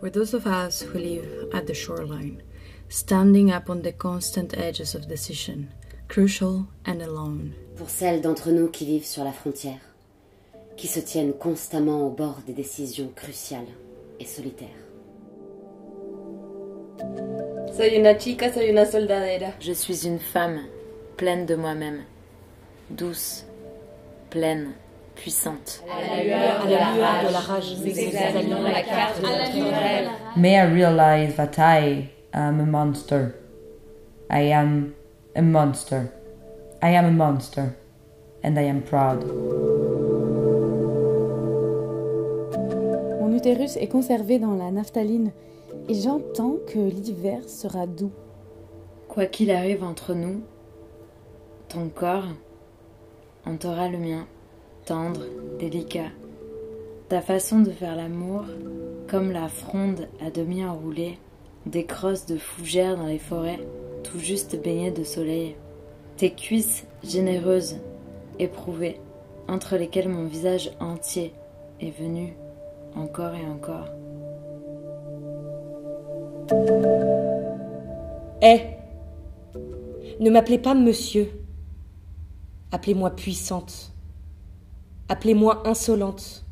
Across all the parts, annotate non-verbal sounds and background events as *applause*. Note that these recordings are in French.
For those of us who live at the shoreline, standing up on the constant edges of decision, crucial and alone. Pour celles d'entre nous qui vivent sur la frontière, qui se tiennent constamment au bord des décisions cruciales et solitaires. Soy una chica, soy una soldadera. Je suis une femme, pleine de moi-même, douce, pleine, puissante. À la lueur de la rage, de la rage nous examinons la carte de notre rêve. May I realize that I am a monster? I am a monster. I am a monster. And I am proud. Mon utérus est conservé dans la naphtaline et j'entends que l'hiver sera doux. Quoi qu'il arrive entre nous, ton corps hantera le mien, tendre, délicat. Ta façon de faire l'amour, comme la fronde à demi enroulée, des crosses de fougères dans les forêts, tout juste baignées de soleil. Tes cuisses généreuses, éprouvées, entre lesquelles mon visage entier est venu encore et encore. Eh Ne m'appelez pas monsieur. Appelez-moi puissante. Appelez-moi insolente.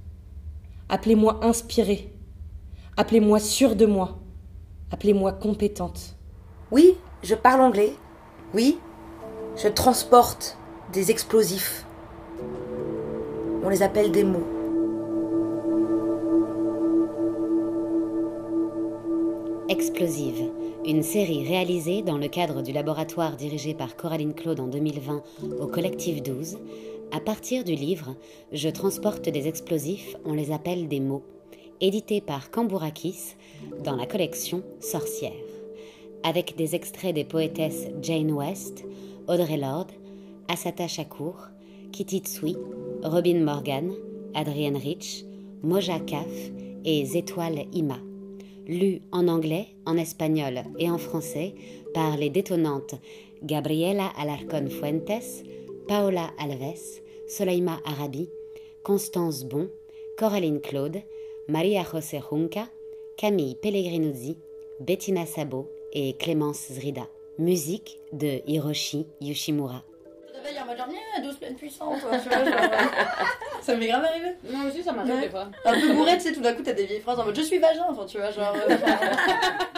Appelez-moi inspirée. Appelez-moi sûre de moi. Appelez-moi compétente. Oui, je parle anglais. Oui, je transporte des explosifs. On les appelle des mots. Explosive, une série réalisée dans le cadre du laboratoire dirigé par Coraline Claude en 2020 au collectif 12, à partir du livre Je transporte des explosifs, on les appelle des mots, édité par Cambourakis dans la collection Sorcière, avec des extraits des poétesses Jane West, Audrey Lorde, Asata Shakur, Kitty Tsui, Robin Morgan, Adrienne Rich, Moja Kaf et Zétoile Ima lu en anglais, en espagnol et en français par les détonnantes Gabriela Alarcón Fuentes, Paola Alves, Soleima Arabi, Constance Bon, Coraline Claude, Maria José Junca, Camille Pellegrinuzzi, Bettina Sabo et Clémence Zrida. Musique de Hiroshi Yoshimura. en mode genre, *laughs* ça m'est grave arrivé. Moi aussi, ça m'arrive Ouais. des fois. Un peu bourré, tu sais, tout d'un coup, t'as des vieilles phrases en mode je suis vagin, enfin, tu vois, genre. euh, *laughs*